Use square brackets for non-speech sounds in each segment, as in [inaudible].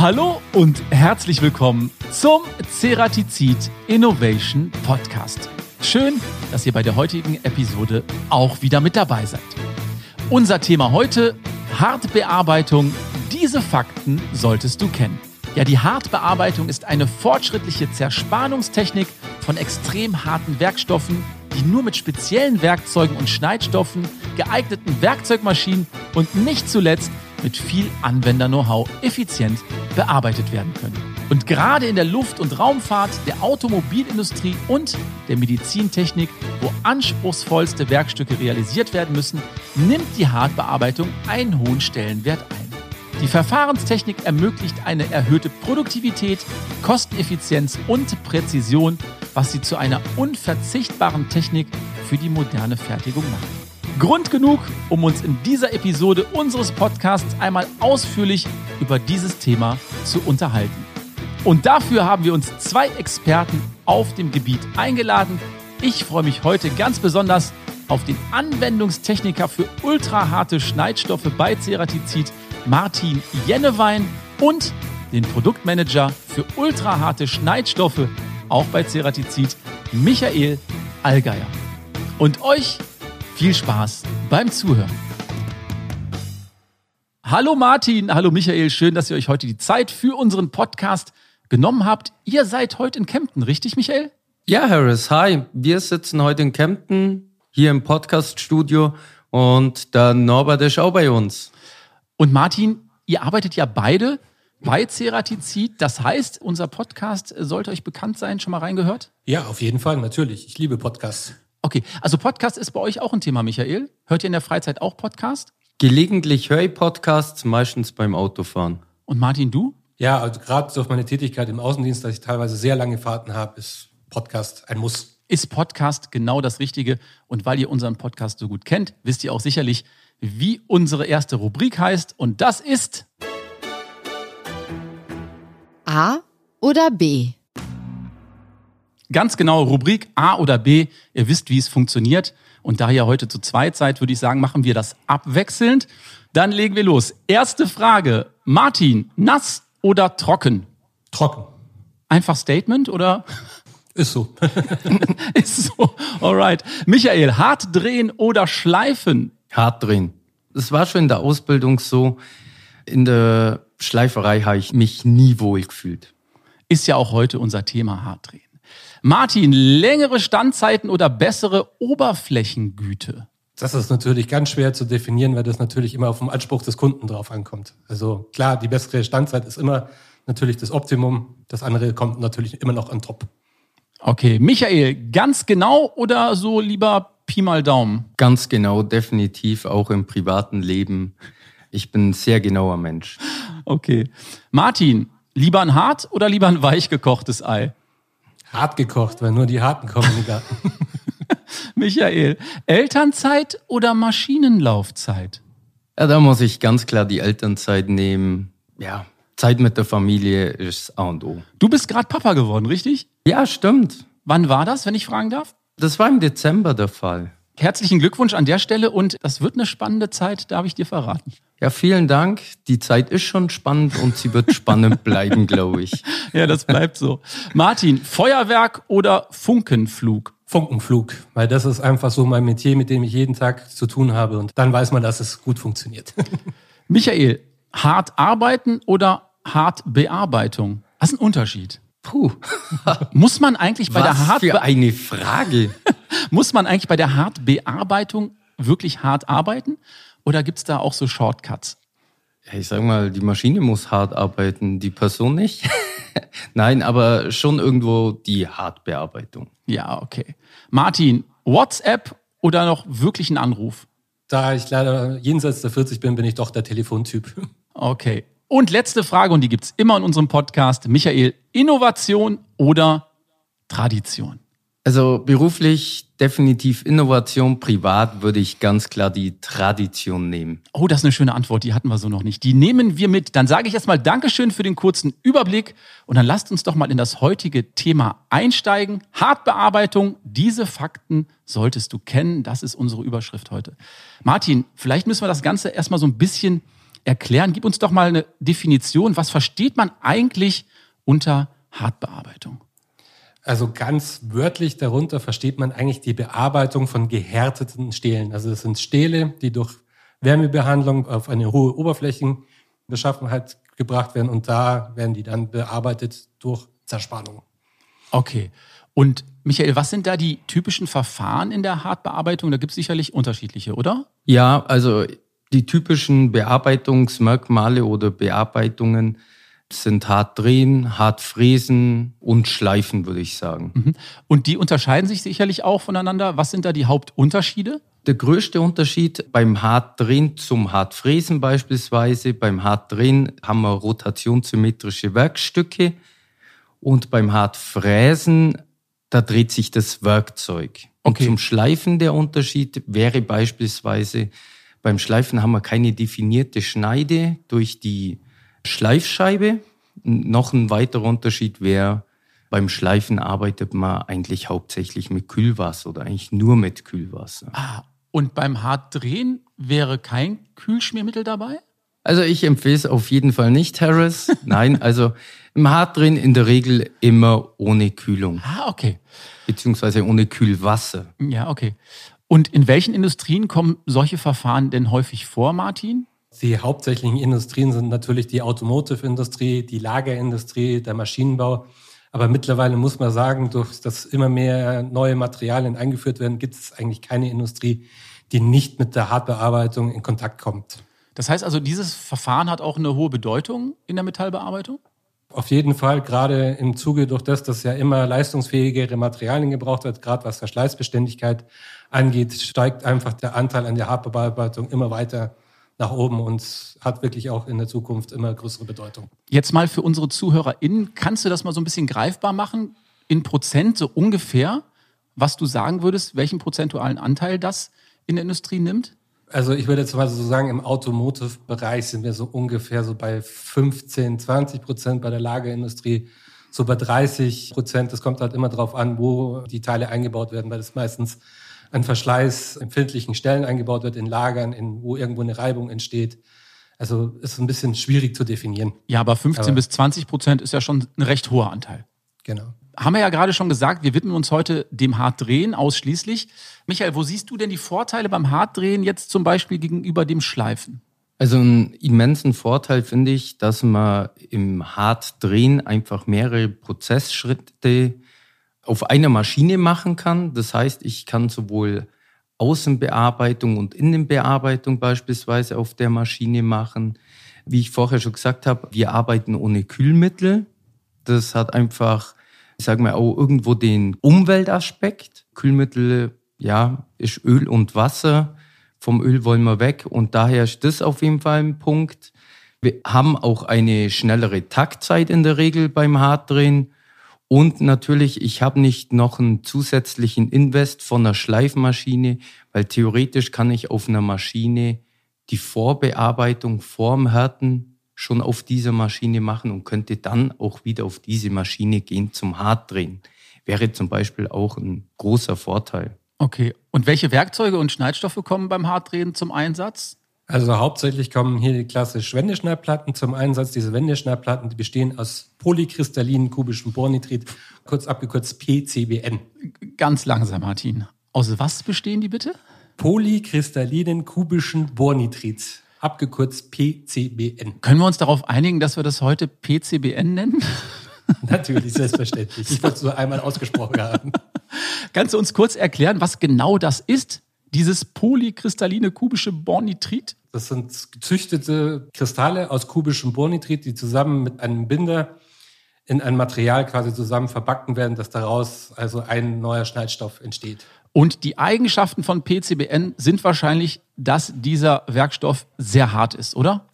Hallo und herzlich willkommen zum Ceratizid Innovation Podcast. Schön, dass ihr bei der heutigen Episode auch wieder mit dabei seid. Unser Thema heute, Hartbearbeitung. Diese Fakten solltest du kennen. Ja, die Hartbearbeitung ist eine fortschrittliche Zerspannungstechnik von extrem harten Werkstoffen, die nur mit speziellen Werkzeugen und Schneidstoffen, geeigneten Werkzeugmaschinen und nicht zuletzt mit viel Anwender-Know-how effizient bearbeitet werden können. Und gerade in der Luft- und Raumfahrt, der Automobilindustrie und der Medizintechnik, wo anspruchsvollste Werkstücke realisiert werden müssen, nimmt die Hartbearbeitung einen hohen Stellenwert ein. Die Verfahrenstechnik ermöglicht eine erhöhte Produktivität, Kosteneffizienz und Präzision, was sie zu einer unverzichtbaren Technik für die moderne Fertigung macht. Grund genug, um uns in dieser Episode unseres Podcasts einmal ausführlich über dieses Thema zu unterhalten. Und dafür haben wir uns zwei Experten auf dem Gebiet eingeladen. Ich freue mich heute ganz besonders auf den Anwendungstechniker für ultraharte Schneidstoffe bei Ceratizid, Martin Jennewein, und den Produktmanager für ultraharte Schneidstoffe, auch bei Ceratizid, Michael Allgeier. Und euch viel Spaß beim Zuhören. Hallo Martin, hallo Michael, schön, dass ihr euch heute die Zeit für unseren Podcast genommen habt. Ihr seid heute in Kempten, richtig, Michael? Ja, Harris, hi. Wir sitzen heute in Kempten, hier im Podcast-Studio und der Norbert ist auch bei uns. Und Martin, ihr arbeitet ja beide bei Ceratizid. Das heißt, unser Podcast sollte euch bekannt sein, schon mal reingehört? Ja, auf jeden Fall, natürlich. Ich liebe Podcasts. Okay, also Podcast ist bei euch auch ein Thema, Michael. Hört ihr in der Freizeit auch Podcast? Gelegentlich höre ich Podcasts, meistens beim Autofahren. Und Martin, du? Ja, also gerade durch meine Tätigkeit im Außendienst, dass ich teilweise sehr lange Fahrten habe, ist Podcast ein Muss. Ist Podcast genau das Richtige? Und weil ihr unseren Podcast so gut kennt, wisst ihr auch sicherlich, wie unsere erste Rubrik heißt. Und das ist A oder B? Ganz genau, Rubrik A oder B. Ihr wisst, wie es funktioniert. Und da ihr heute zu zweit seid, würde ich sagen, machen wir das abwechselnd. Dann legen wir los. Erste Frage. Martin, nass oder trocken? Trocken. Einfach Statement oder? Ist so. [laughs] Ist so. Alright. Michael, hart drehen oder schleifen? Hart drehen. Das war schon in der Ausbildung so. In der Schleiferei habe ich mich nie wohl gefühlt. Ist ja auch heute unser Thema hart drehen. Martin, längere Standzeiten oder bessere Oberflächengüte? Das ist natürlich ganz schwer zu definieren, weil das natürlich immer auf den Anspruch des Kunden drauf ankommt. Also klar, die bessere Standzeit ist immer natürlich das Optimum. Das andere kommt natürlich immer noch an top. Okay, Michael, ganz genau oder so lieber Pi mal Daumen? Ganz genau, definitiv auch im privaten Leben. Ich bin ein sehr genauer Mensch. Okay. Martin, lieber ein hart oder lieber ein [laughs] weich gekochtes Ei? Hart gekocht, weil nur die Harten kommen in den Garten. [laughs] Michael, Elternzeit oder Maschinenlaufzeit? Ja, da muss ich ganz klar die Elternzeit nehmen. Ja, Zeit mit der Familie ist A und O. Du bist gerade Papa geworden, richtig? Ja, stimmt. Wann war das, wenn ich fragen darf? Das war im Dezember der Fall. Herzlichen Glückwunsch an der Stelle und das wird eine spannende Zeit, darf ich dir verraten. Ja, vielen Dank. Die Zeit ist schon spannend und sie wird spannend [laughs] bleiben, glaube ich. Ja, das bleibt so. Martin, Feuerwerk oder Funkenflug? Funkenflug, weil das ist einfach so mein Metier, mit dem ich jeden Tag zu tun habe und dann weiß man, dass es gut funktioniert. [laughs] Michael, hart arbeiten oder hart Bearbeitung? Was ist ein Unterschied? Puh. Muss man eigentlich bei Was der Hart für eine Frage. muss man eigentlich bei der Hartbearbeitung [laughs] wirklich hart arbeiten oder gibt's da auch so Shortcuts? Ich sag mal, die Maschine muss hart arbeiten, die Person nicht. [laughs] Nein, aber schon irgendwo die Hartbearbeitung. Ja, okay. Martin, WhatsApp oder noch wirklich ein Anruf? Da ich leider jenseits der 40 bin, bin ich doch der Telefontyp. [laughs] Okay. Und letzte Frage, und die gibt's immer in unserem Podcast. Michael, Innovation oder Tradition? Also beruflich definitiv Innovation, privat würde ich ganz klar die Tradition nehmen. Oh, das ist eine schöne Antwort, die hatten wir so noch nicht. Die nehmen wir mit. Dann sage ich erstmal Dankeschön für den kurzen Überblick und dann lasst uns doch mal in das heutige Thema einsteigen. Hartbearbeitung, diese Fakten solltest du kennen. Das ist unsere Überschrift heute. Martin, vielleicht müssen wir das Ganze erstmal so ein bisschen erklären. Gib uns doch mal eine Definition. Was versteht man eigentlich unter Hartbearbeitung? Also ganz wörtlich darunter versteht man eigentlich die Bearbeitung von gehärteten Stählen. Also es sind Stähle, die durch Wärmebehandlung auf eine hohe Oberflächenbeschaffenheit gebracht werden und da werden die dann bearbeitet durch Zerspannung. Okay. Und Michael, was sind da die typischen Verfahren in der Hartbearbeitung? Da gibt es sicherlich unterschiedliche, oder? Ja, also die typischen Bearbeitungsmerkmale oder Bearbeitungen sind hart drehen, hart fräsen und schleifen, würde ich sagen. Mhm. Und die unterscheiden sich sicherlich auch voneinander. Was sind da die Hauptunterschiede? Der größte Unterschied beim Hartdrehen zum Hartfräsen beispielsweise, beim Hartdrehen haben wir rotationssymmetrische Werkstücke und beim Hartfräsen, da dreht sich das Werkzeug. Und zum Schleifen der Unterschied wäre beispielsweise, beim Schleifen haben wir keine definierte Schneide durch die Schleifscheibe. Noch ein weiterer Unterschied wäre, beim Schleifen arbeitet man eigentlich hauptsächlich mit Kühlwasser oder eigentlich nur mit Kühlwasser. Ah, und beim Hartdrehen wäre kein Kühlschmiermittel dabei? Also ich empfehle es auf jeden Fall nicht, Harris. [laughs] Nein, also im Hartdrehen in der Regel immer ohne Kühlung. Ah, okay. Beziehungsweise ohne Kühlwasser. Ja, okay. Und in welchen Industrien kommen solche Verfahren denn häufig vor, Martin? Die hauptsächlichen Industrien sind natürlich die Automotive-Industrie, die Lagerindustrie, der Maschinenbau. Aber mittlerweile muss man sagen, durch dass immer mehr neue Materialien eingeführt werden, gibt es eigentlich keine Industrie, die nicht mit der Hartbearbeitung in Kontakt kommt. Das heißt also, dieses Verfahren hat auch eine hohe Bedeutung in der Metallbearbeitung? Auf jeden Fall, gerade im Zuge durch das, dass ja immer leistungsfähigere Materialien gebraucht wird, gerade was Verschleißbeständigkeit angeht, steigt einfach der Anteil an der Hartbearbeitung immer weiter nach oben und hat wirklich auch in der Zukunft immer größere Bedeutung. Jetzt mal für unsere ZuhörerInnen, kannst du das mal so ein bisschen greifbar machen? In Prozent so ungefähr, was du sagen würdest, welchen prozentualen Anteil das in der Industrie nimmt? Also ich würde jetzt mal so sagen, im Automotive-Bereich sind wir so ungefähr so bei 15, 20 Prozent bei der Lagerindustrie, so bei 30 Prozent. Das kommt halt immer darauf an, wo die Teile eingebaut werden, weil das meistens an verschleißempfindlichen Stellen eingebaut wird, in Lagern, in, wo irgendwo eine Reibung entsteht. Also ist ein bisschen schwierig zu definieren. Ja, aber 15 aber, bis 20 Prozent ist ja schon ein recht hoher Anteil. Genau. Haben wir ja gerade schon gesagt, wir widmen uns heute dem Hartdrehen ausschließlich. Michael, wo siehst du denn die Vorteile beim Hartdrehen jetzt zum Beispiel gegenüber dem Schleifen? Also einen immensen Vorteil finde ich, dass man im Hartdrehen einfach mehrere Prozessschritte auf einer Maschine machen kann. Das heißt, ich kann sowohl Außenbearbeitung und Innenbearbeitung beispielsweise auf der Maschine machen. Wie ich vorher schon gesagt habe, wir arbeiten ohne Kühlmittel. Das hat einfach, ich sage mal, auch irgendwo den Umweltaspekt. Kühlmittel, ja, ist Öl und Wasser. Vom Öl wollen wir weg und daher ist das auf jeden Fall ein Punkt. Wir haben auch eine schnellere Taktzeit in der Regel beim Hartdrehen. Und natürlich, ich habe nicht noch einen zusätzlichen Invest von einer Schleifmaschine, weil theoretisch kann ich auf einer Maschine die Vorbearbeitung vorm Härten schon auf dieser Maschine machen und könnte dann auch wieder auf diese Maschine gehen zum Hartdrehen. Wäre zum Beispiel auch ein großer Vorteil. Okay. Und welche Werkzeuge und Schneidstoffe kommen beim Hartdrehen zum Einsatz? Also hauptsächlich kommen hier die klassischen Wendeschneidplatten zum Einsatz. Diese Wendeschneidplatten, die bestehen aus polykristallinen kubischen Bornitrit, kurz abgekürzt PCBN. Ganz langsam, Martin. Aus was bestehen die bitte? Polykristallinen kubischen Bornitrit, abgekürzt PCBN. Können wir uns darauf einigen, dass wir das heute PCBN nennen? [laughs] Natürlich, selbstverständlich. Ich wollte es nur einmal ausgesprochen haben. [laughs] Kannst du uns kurz erklären, was genau das ist? Dieses polykristalline kubische Bornitrit? Das sind gezüchtete Kristalle aus kubischem Bornitrit, die zusammen mit einem Binder in ein Material quasi zusammen verbacken werden, dass daraus also ein neuer Schneidstoff entsteht. Und die Eigenschaften von PCBN sind wahrscheinlich, dass dieser Werkstoff sehr hart ist, oder?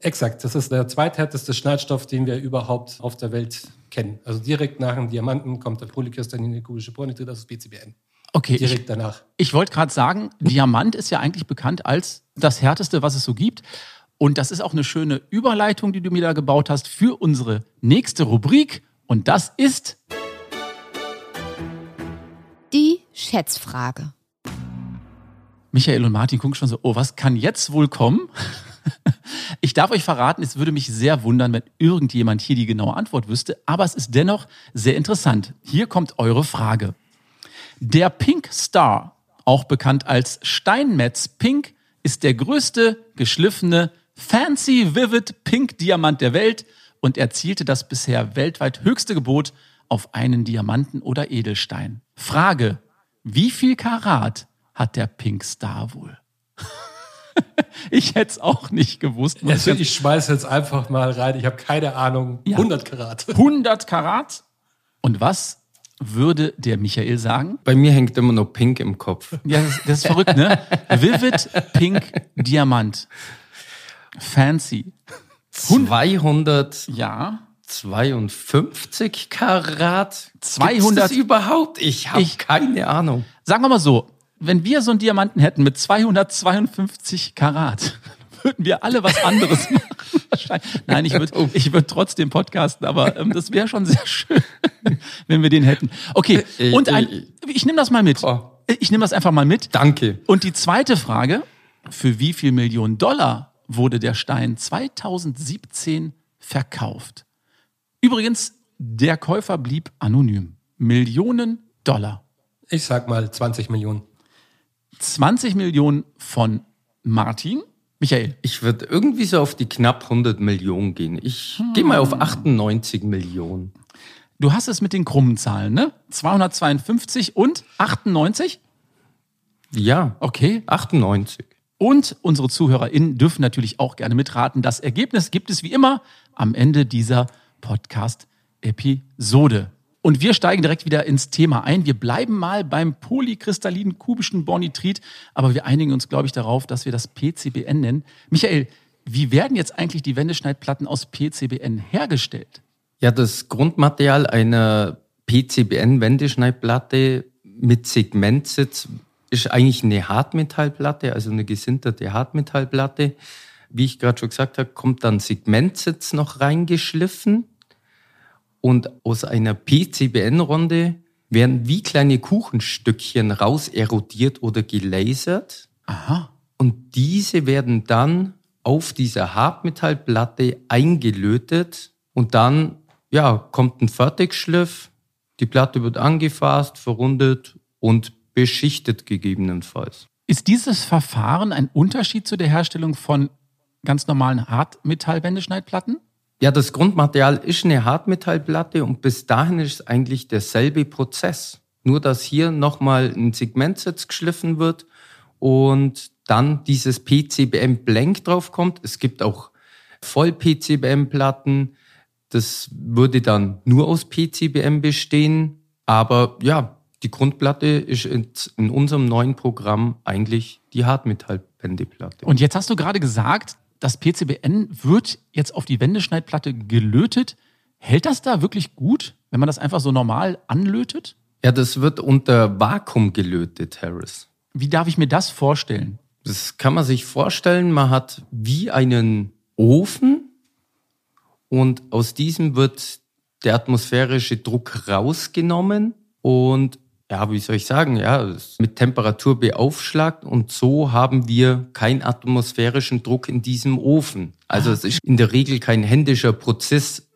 Exakt. Das ist der zweithärteste Schneidstoff, den wir überhaupt auf der Welt kennen. Also direkt nach dem Diamanten kommt der polykristalline kubische Bornitrit, das ist PCBN. Okay. Direkt ich, danach. Ich wollte gerade sagen, Diamant ist ja eigentlich bekannt als das härteste, was es so gibt. Und das ist auch eine schöne Überleitung, die du mir da gebaut hast für unsere nächste Rubrik. Und das ist die Schätzfrage. Michael und Martin gucken schon so, oh, was kann jetzt wohl kommen? [laughs] Ich darf euch verraten, es würde mich sehr wundern, wenn irgendjemand hier die genaue Antwort wüsste, aber es ist dennoch sehr interessant. Hier kommt eure Frage. Der Pink Star, auch bekannt als Steinmetz Pink, ist der größte geschliffene Fancy Vivid Pink Diamant der Welt und erzielte das bisher weltweit höchste Gebot auf einen Diamanten oder Edelstein. Frage, wie viel Karat hat der Pink Star wohl? [laughs] ich hätte es auch nicht gewusst. Also ich schmeiße jetzt einfach mal rein. Ich habe keine Ahnung. Ja. 100 Karat. 100 Karat. Und was würde der Michael sagen? Bei mir hängt immer noch Pink im Kopf. Ja, das, das ist verrückt, ne? Vivid Pink Diamant. Fancy. 252 Ja. Karat? 200 Gibt's das überhaupt? Ich habe keine Ahnung. Sagen wir mal so, wenn wir so einen Diamanten hätten mit 252 Karat, [laughs] würden wir alle was anderes machen. [laughs] Nein, ich würde ich würd trotzdem podcasten, aber ähm, das wäre schon sehr schön, [laughs] wenn wir den hätten. Okay, Äh, und ein, äh, ich nehme das mal mit. Oh. Ich nehme das einfach mal mit. Danke. Und die zweite Frage, für wie viel Millionen Dollar wurde der Stein 2017 verkauft? Übrigens, der Käufer blieb anonym. Millionen Dollar. Ich sag mal 20 Millionen. 20 Millionen von Martin. Michael, Ich würde irgendwie so auf die knapp 100 Millionen gehen. Ich gehe mal auf 98 Millionen. du hast es mit den krummen Zahlen, ne? 252 und 98? Ja, Okay. 98. Und unsere ZuhörerInnen dürfen natürlich auch gerne mitraten. Das Ergebnis gibt es wie immer am Ende dieser Podcast-Episode. Und wir steigen direkt wieder ins Thema ein. Wir bleiben mal beim polykristallinen kubischen Bornitrit, aber wir einigen uns, glaube ich, darauf, dass wir das PCBN nennen. Michael, wie werden jetzt eigentlich die Wendeschneidplatten aus PCBN hergestellt? Ja, das Grundmaterial einer PCBN-Wendeschneidplatte mit Segmentsitz ist eigentlich eine Hartmetallplatte, also eine gesinterte Hartmetallplatte. Wie ich gerade schon gesagt habe, kommt dann Segmentsitz noch reingeschliffen. Und aus einer PCBN-Runde werden wie kleine Kuchenstückchen raus erodiert oder gelasert. Aha. Und diese werden dann auf dieser Hartmetallplatte eingelötet und dann ja, kommt ein Fertigschliff, die Platte wird angefasst, verrundet und beschichtet gegebenenfalls. Ist dieses Verfahren ein Unterschied zu der Herstellung von ganz normalen Hartmetallwendeschneidplatten? Ja, das Grundmaterial ist eine Hartmetallplatte und bis dahin ist es eigentlich derselbe Prozess. Nur, dass hier nochmal ein Segmentsitz geschliffen wird und dann dieses PCBM-Blank draufkommt. Es gibt auch Voll-PCBM-Platten. Das würde dann nur aus PCBM bestehen. Aber ja, die Grundplatte ist in, unserem neuen Programm eigentlich die Hartmetallwendeplatte. Und jetzt hast du gerade gesagt, das PCBN wird jetzt auf die Wendeschneidplatte gelötet. Hält das da wirklich gut, wenn man das einfach so normal anlötet? Ja, das wird unter Vakuum gelötet, Harris. Wie darf ich mir das vorstellen? Das kann man sich vorstellen, man hat wie einen Ofen und aus diesem wird der atmosphärische Druck rausgenommen und ja, wie soll ich sagen, ja, es ist mit Temperatur beaufschlagt und so haben wir keinen atmosphärischen Druck in diesem Ofen. Also es ist in der Regel kein händischer Prozess,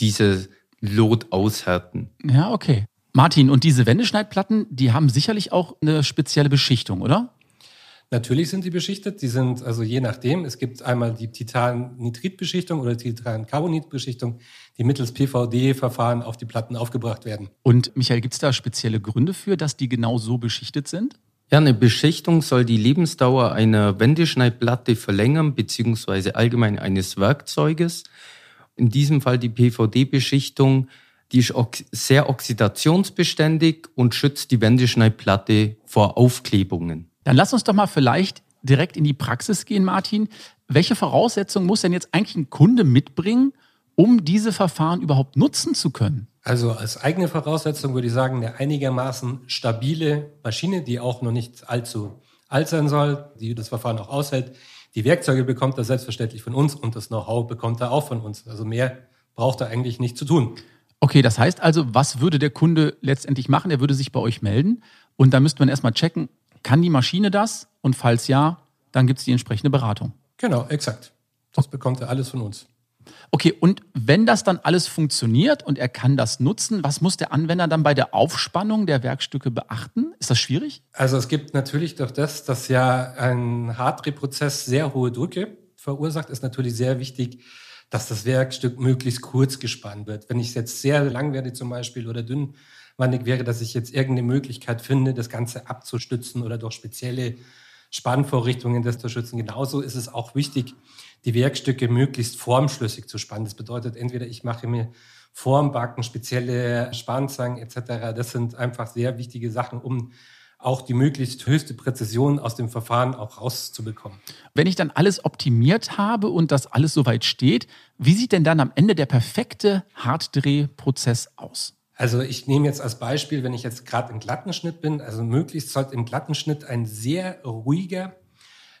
diese Lot aushärten. Ja, okay. Martin, und diese Wendeschneidplatten, die haben sicherlich auch eine spezielle Beschichtung, oder? Natürlich sind die beschichtet. Die sind also je nachdem. Es gibt einmal die Titannitritbeschichtung oder Titancarbonitbeschichtung, die mittels PVD-Verfahren auf die Platten aufgebracht werden. Und Michael, gibt es da spezielle Gründe für, dass die genau so beschichtet sind? Ja, eine Beschichtung soll die Lebensdauer einer Wendeschneidplatte verlängern, beziehungsweise allgemein eines Werkzeuges. In diesem Fall die PVD-Beschichtung, die ist ox sehr oxidationsbeständig und schützt die Wendeschneidplatte vor Aufklebungen. Dann lass uns doch mal vielleicht direkt in die Praxis gehen, Martin. Welche Voraussetzungen muss denn jetzt eigentlich ein Kunde mitbringen, um diese Verfahren überhaupt nutzen zu können? Also als eigene Voraussetzung würde ich sagen, eine einigermaßen stabile Maschine, die auch noch nicht allzu alt sein soll, die das Verfahren auch aushält. Die Werkzeuge bekommt er selbstverständlich von uns und das Know-how bekommt er auch von uns. Also mehr braucht er eigentlich nicht zu tun. Okay, das heißt also, was würde der Kunde letztendlich machen? Er würde sich bei euch melden und dann müsste man erstmal checken, kann die Maschine das? Und falls ja, dann gibt es die entsprechende Beratung. Genau, exakt. Das bekommt er alles von uns. Okay, und wenn das dann alles funktioniert und er kann das nutzen, was muss der Anwender dann bei der Aufspannung der Werkstücke beachten? Ist das schwierig? Also es gibt natürlich durch das, dass ja ein Harddrehprozess sehr hohe Drücke verursacht, ist natürlich sehr wichtig, dass das Werkstück möglichst kurz gespannt wird. Wenn ich jetzt sehr lang werde zum Beispiel oder dünnwandig wäre, dass ich jetzt irgendeine Möglichkeit finde, das Ganze abzustützen oder durch spezielle Spannvorrichtungen das zu schützen. Genauso ist es auch wichtig, die Werkstücke möglichst formschlüssig zu spannen. Das bedeutet, entweder ich mache mir Formbacken, spezielle Spannzangen etc. Das sind einfach sehr wichtige Sachen, um auch die möglichst höchste Präzision aus dem Verfahren auch rauszubekommen. Wenn ich dann alles optimiert habe und das alles soweit steht, wie sieht denn dann am Ende der perfekte Hartdrehprozess aus? Also ich nehme jetzt als Beispiel, wenn ich jetzt gerade im glatten Schnitt bin, also möglichst sollte im glatten Schnitt ein sehr ruhiger,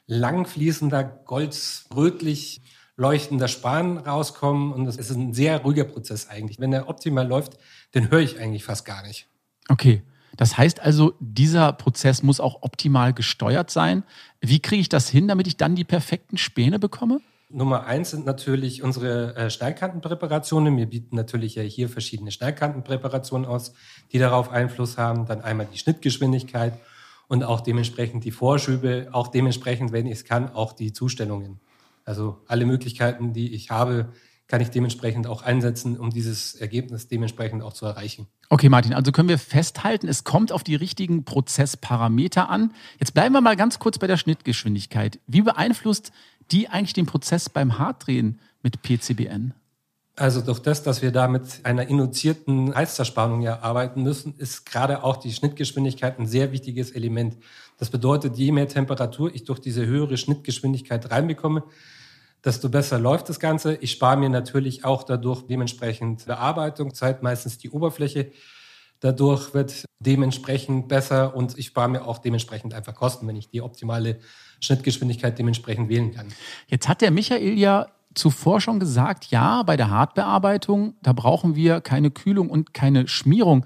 langfließender, goldsrötlich leuchtender Span rauskommen und das ist ein sehr ruhiger Prozess eigentlich. Wenn der optimal läuft, den höre ich eigentlich fast gar nicht. Okay. Das heißt also, dieser Prozess muss auch optimal gesteuert sein. Wie kriege ich das hin, damit ich dann die perfekten Späne bekomme? Nummer eins sind natürlich unsere äh, Steilkantenpräparationen. Wir bieten natürlich ja hier verschiedene Steilkantenpräparationen aus, die darauf Einfluss haben. Dann einmal die Schnittgeschwindigkeit und auch dementsprechend die Vorschübe, auch dementsprechend, wenn ich es kann, auch die Zustellungen. Also alle Möglichkeiten, die ich habe, kann ich dementsprechend auch einsetzen, um dieses Ergebnis dementsprechend auch zu erreichen. Okay, Martin, also können wir festhalten, es kommt auf die richtigen Prozessparameter an. Jetzt bleiben wir mal ganz kurz bei der Schnittgeschwindigkeit. Wie beeinflusst die eigentlich den Prozess beim Harddrehen mit PCBN? Also durch das, dass wir da mit einer induzierten Heißzerspannung ja arbeiten müssen, ist gerade auch die Schnittgeschwindigkeit ein sehr wichtiges Element. Das bedeutet, je mehr Temperatur ich durch diese höhere Schnittgeschwindigkeit reinbekomme, desto besser läuft das Ganze. Ich spare mir natürlich auch dadurch dementsprechend Bearbeitungszeit, meistens die Oberfläche. Dadurch wird dementsprechend besser und ich spare mir auch dementsprechend einfach Kosten, wenn ich die optimale Schnittgeschwindigkeit dementsprechend wählen kann. Jetzt hat der Michael ja zuvor schon gesagt, ja, bei der Hartbearbeitung, da brauchen wir keine Kühlung und keine Schmierung.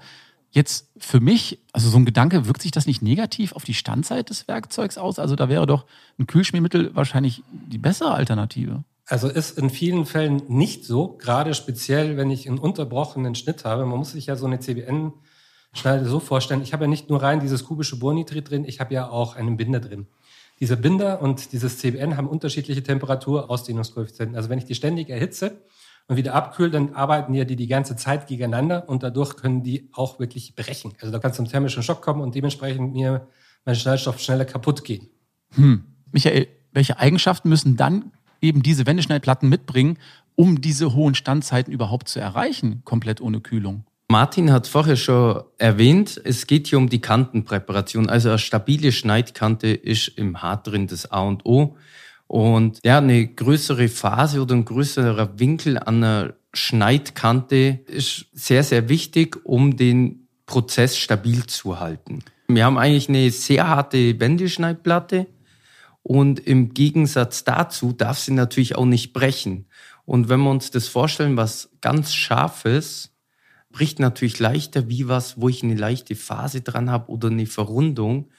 Jetzt für mich, also so ein Gedanke, wirkt sich das nicht negativ auf die Standzeit des Werkzeugs aus? Also da wäre doch ein Kühlschmiermittel wahrscheinlich die bessere Alternative. Also ist in vielen Fällen nicht so, gerade speziell, wenn ich einen unterbrochenen Schnitt habe. Man muss sich ja so eine CBN-Schneide so vorstellen. Ich habe ja nicht nur rein dieses kubische Bohrnitrit drin, ich habe ja auch einen Binder drin. Dieser Binder und dieses CBN haben unterschiedliche Temperaturausdehnungskoeffizienten. Also wenn ich die ständig erhitze und wieder abkühle, dann arbeiten ja die die ganze Zeit gegeneinander und dadurch können die auch wirklich brechen. Also da kann es zum thermischen Schock kommen und dementsprechend mir mein Schneidstoff schneller kaputt gehen. Hm. Michael, welche Eigenschaften müssen dann eben diese Wendeschneidplatten mitbringen, um diese hohen Standzeiten überhaupt zu erreichen, komplett ohne Kühlung? Martin hat vorher schon erwähnt, es geht hier um die Kantenpräparation. Also eine stabile Schneidkante ist im Hart drin das A und O. Und ja, eine größere Phase oder ein größerer Winkel an einer Schneidkante ist sehr, sehr wichtig, um den Prozess stabil zu halten. Wir haben eigentlich eine sehr harte Wendeschneidplatte und im Gegensatz dazu darf sie natürlich auch nicht brechen. Und wenn wir uns das vorstellen, was ganz scharfes, bricht natürlich leichter wie was, wo ich eine leichte Phase dran habe oder eine Verrundung.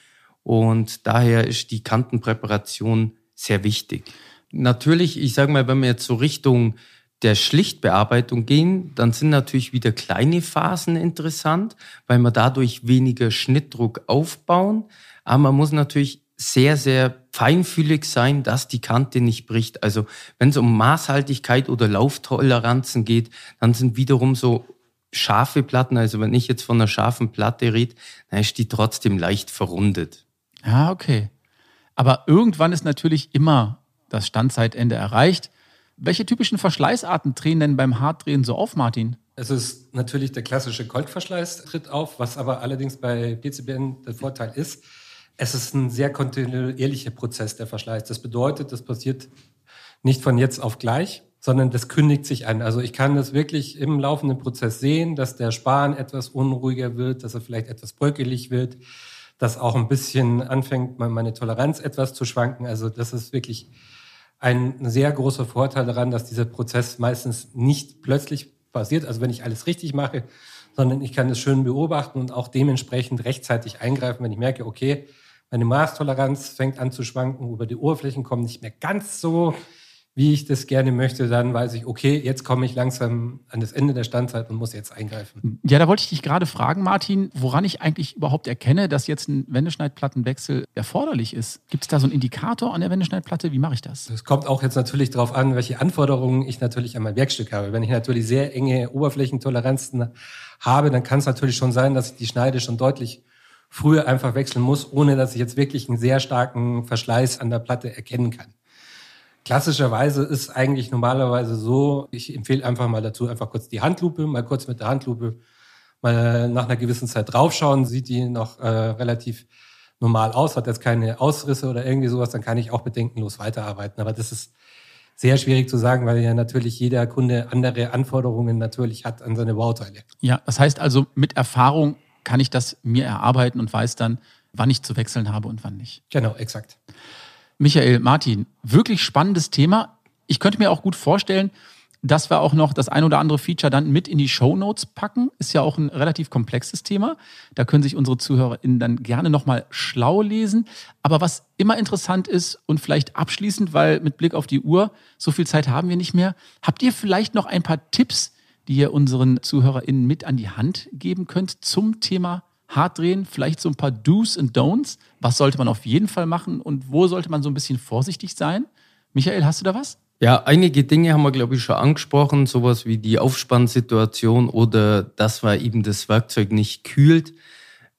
Und daher ist die Kantenpräparation sehr wichtig. Natürlich, ich sage mal, wenn wir jetzt so Richtung der Schlichtbearbeitung gehen, dann sind natürlich wieder kleine Phasen interessant, weil wir dadurch weniger Schnittdruck aufbauen. Aber man muss natürlich sehr, sehr feinfühlig sein, dass die Kante nicht bricht. Also wenn es um Maßhaltigkeit oder Lauftoleranzen geht, dann sind wiederum so scharfe Platten, also wenn ich jetzt von einer scharfen Platte rede, dann ist die trotzdem leicht verrundet. Ja, okay. Aber irgendwann ist natürlich immer das Standzeitende erreicht. Welche typischen Verschleißarten drehen denn beim Hartdrehen so auf, Martin? Es ist natürlich der klassische Goldverschleiß tritt auf, was aber allerdings bei PCBN der Vorteil ist. Es ist ein sehr kontinuierlicher Prozess der Verschleiß. Das bedeutet, das passiert nicht von jetzt auf gleich, sondern das kündigt sich an. Also ich kann das wirklich im laufenden Prozess sehen, dass der Span etwas unruhiger wird, dass er vielleicht etwas bröckelig wird, dass auch ein bisschen anfängt, meine Toleranz etwas zu schwanken. Also das ist wirklich ein sehr großer Vorteil daran, dass dieser Prozess meistens nicht plötzlich passiert, also wenn ich alles richtig mache, sondern ich kann es schön beobachten und auch dementsprechend rechtzeitig eingreifen, wenn ich merke, okay, meine Maßtoleranz fängt an zu schwanken, über die Oberflächen kommen nicht mehr ganz so wie ich das gerne möchte, dann weiß ich, okay, jetzt komme ich langsam an das Ende der Standzeit und muss jetzt eingreifen. Ja, da wollte ich dich gerade fragen, Martin, woran ich eigentlich überhaupt erkenne, dass jetzt ein Wendeschneidplattenwechsel erforderlich ist. Gibt es da so einen Indikator an der Wendeschneidplatte? Wie mache ich das? Es kommt auch jetzt natürlich darauf an, welche Anforderungen ich natürlich an mein Werkstück habe. Wenn ich natürlich sehr enge Oberflächentoleranzen habe, dann kann es natürlich schon sein, dass ich die Schneide schon deutlich früher einfach wechseln muss, ohne dass ich jetzt wirklich einen sehr starken Verschleiß an der Platte erkennen kann. Klassischerweise ist eigentlich normalerweise so, ich empfehle einfach mal dazu, einfach kurz die Handlupe, mal kurz mit der Handlupe mal nach einer gewissen Zeit draufschauen, sieht die noch äh, relativ normal aus, hat jetzt keine Ausrisse oder irgendwie sowas, dann kann ich auch bedenkenlos weiterarbeiten. Aber das ist sehr schwierig zu sagen, weil ja natürlich jeder Kunde andere Anforderungen natürlich hat an seine Bauteile. Ja, das heißt also, mit Erfahrung kann ich das mir erarbeiten und weiß dann, wann ich zu wechseln habe und wann nicht. Genau, exakt. Michael, Martin, wirklich spannendes Thema. Ich könnte mir auch gut vorstellen, dass wir auch noch das ein oder andere Feature dann mit in die Show Notes packen. Ist ja auch ein relativ komplexes Thema. Da können sich unsere ZuhörerInnen dann gerne nochmal schlau lesen. Aber was immer interessant ist und vielleicht abschließend, weil mit Blick auf die Uhr, so viel Zeit haben wir nicht mehr. Habt ihr vielleicht noch ein paar Tipps, die ihr unseren ZuhörerInnen mit an die Hand geben könnt zum Thema hart drehen, vielleicht so ein paar Do's und Don'ts. Was sollte man auf jeden Fall machen und wo sollte man so ein bisschen vorsichtig sein? Michael, hast du da was? Ja, einige Dinge haben wir, glaube ich, schon angesprochen, sowas wie die Aufspannsituation oder dass man eben das Werkzeug nicht kühlt.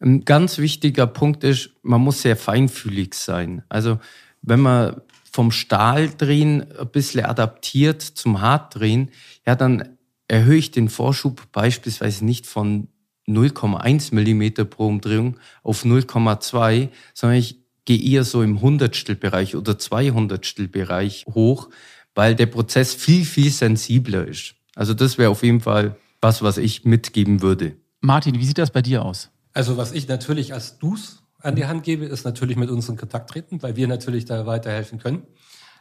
Ein ganz wichtiger Punkt ist, man muss sehr feinfühlig sein. Also wenn man vom Stahldrehen ein bisschen adaptiert zum Hartdrehen, ja, dann erhöhe ich den Vorschub beispielsweise nicht von 0,1 Millimeter pro Umdrehung auf 0,2, sondern ich gehe eher so im Hundertstelbereich oder Zweihundertstelbereich hoch, weil der Prozess viel, viel sensibler ist. Also das wäre auf jeden Fall was, was ich mitgeben würde. Martin, wie sieht das bei dir aus? Also was ich natürlich als Dus an die Hand gebe, ist natürlich mit uns in Kontakt treten, weil wir natürlich da weiterhelfen können.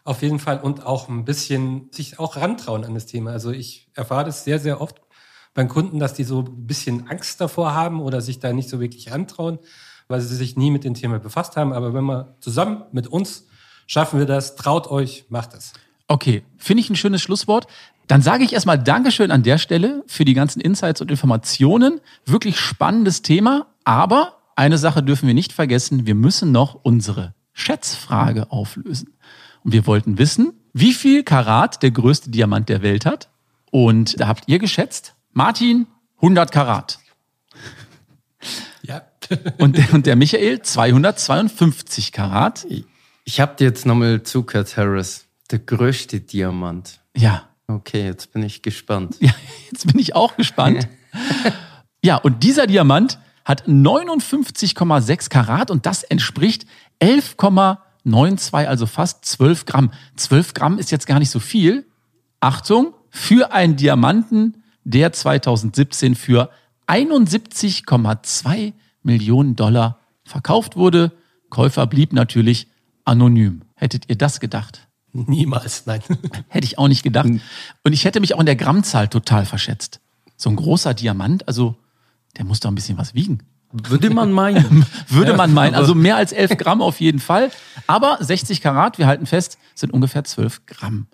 Auf jeden Fall und auch ein bisschen sich auch rantrauen an das Thema. Also ich erfahre das sehr, sehr oft beim Kunden, dass die so ein bisschen Angst davor haben oder sich da nicht so wirklich antrauen, weil sie sich nie mit dem Thema befasst haben. Aber wenn wir zusammen mit uns schaffen wir das, traut euch, macht es. Okay, finde ich ein schönes Schlusswort. Dann sage ich erstmal Dankeschön an der Stelle für die ganzen Insights und Informationen. Wirklich spannendes Thema, aber eine Sache dürfen wir nicht vergessen, wir müssen noch unsere Schätzfrage auflösen. Und wir wollten wissen, wie viel Karat der größte Diamant der Welt hat. Und da habt ihr geschätzt, Martin 100 Karat. Ja. [laughs] und, der, und der Michael 252 Karat. Ich habe dir jetzt nochmal zugehört, Harris. Der größte Diamant. Ja. Okay, jetzt bin ich gespannt. Ja, [laughs] jetzt bin ich auch gespannt. [laughs] ja, und dieser Diamant hat 59,6 Karat und das entspricht 11,92, also fast 12 Gramm. 12 Gramm ist jetzt gar nicht so viel. Achtung, für einen Diamanten der 2017 für 71,2 Millionen Dollar verkauft wurde. Käufer blieb natürlich anonym. Hättet ihr das gedacht? Niemals, nein. [laughs] Hätte ich auch nicht gedacht. Und ich hätte mich auch in der Grammzahl total verschätzt. So ein großer Diamant, also der muss doch ein bisschen was wiegen. Würde man meinen. [laughs] Würde man meinen. Also mehr als 11 Gramm auf jeden Fall. Aber 60 Karat, wir halten fest, sind ungefähr 12 Gramm.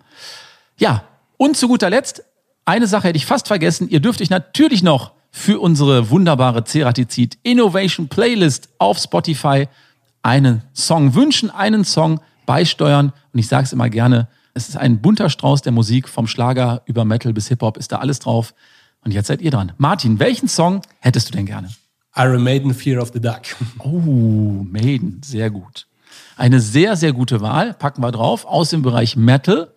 Ja, und zu guter Letzt, eine Sache hätte ich fast vergessen. Ihr dürft euch natürlich noch für unsere wunderbare Ceratizid Innovation Playlist auf Spotify einen Song wünschen, einen Song beisteuern. Und ich sage es immer gerne, es ist ein bunter Strauß der Musik, vom Schlager über Metal bis Hip-Hop ist da alles drauf. Und jetzt seid ihr dran. Martin, welchen Song hättest du denn gerne? Iron Maiden, Fear of the Dark. [laughs] Oh, Maiden, sehr gut. Eine sehr, sehr gute Wahl, packen wir drauf, aus dem Bereich Metal.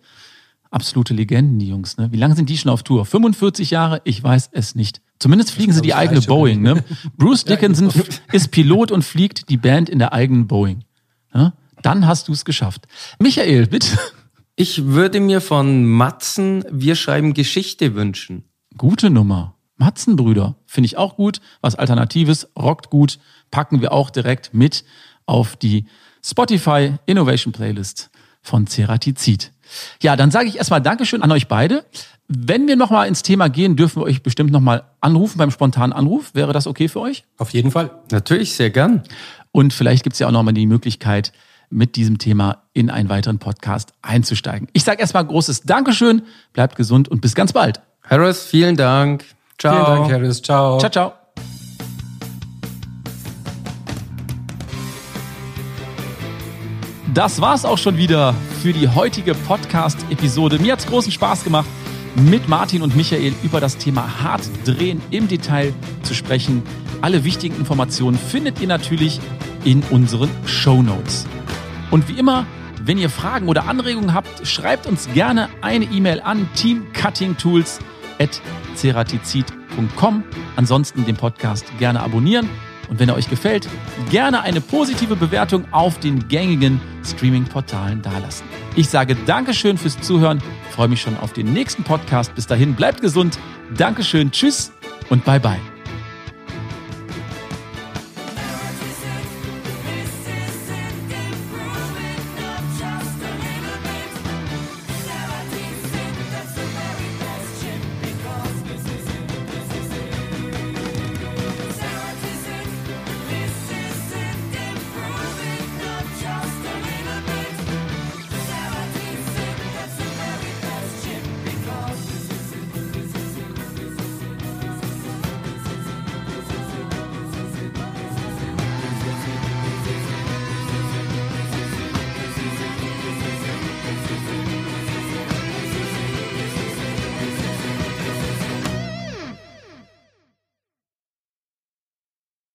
Absolute Legenden, die Jungs. Ne? Wie lange sind die schon auf Tour? 45 Jahre? Ich weiß es nicht. Zumindest fliegen sie die eigene Boeing. Ne? [laughs] Bruce Dickinson ist Pilot und fliegt die Band in der eigenen Boeing. Ja? Dann hast du es geschafft. Michael, bitte. Ich würde mir von Matzen Wir schreiben Geschichte wünschen. Gute Nummer. Matzenbrüder. Finde ich auch gut. Was Alternatives, rockt gut. Packen wir auch direkt mit auf die Spotify Innovation Playlist von Ceratizid. Ja, dann sage ich erstmal Dankeschön an euch beide. Wenn wir nochmal ins Thema gehen, dürfen wir euch bestimmt nochmal anrufen beim spontanen Anruf. Wäre das okay für euch? Auf jeden Fall. Natürlich, sehr gern. Und vielleicht gibt es ja auch nochmal die Möglichkeit, mit diesem Thema in einen weiteren Podcast einzusteigen. Ich sage erstmal großes Dankeschön, bleibt gesund und bis ganz bald. Harris, vielen Dank. Ciao. Vielen Dank, Harris. Ciao. Ciao, ciao. Das war's auch schon wieder für die heutige Podcast-Episode. Mir hat's großen Spaß gemacht, mit Martin und Michael über das Thema Hartdrehen im Detail zu sprechen. Alle wichtigen Informationen findet ihr natürlich in unseren Show Notes. Und wie immer, wenn ihr Fragen oder Anregungen habt, schreibt uns gerne eine E-Mail an teamcuttingtools.ceratizid.com. Ansonsten den Podcast gerne abonnieren und wenn er euch gefällt, gerne eine positive Bewertung auf den gängigen Streaming-Portalen dalassen. Ich sage Dankeschön fürs Zuhören, freue mich schon auf den nächsten Podcast. Bis dahin, bleibt gesund. Dankeschön, tschüss und bye bye.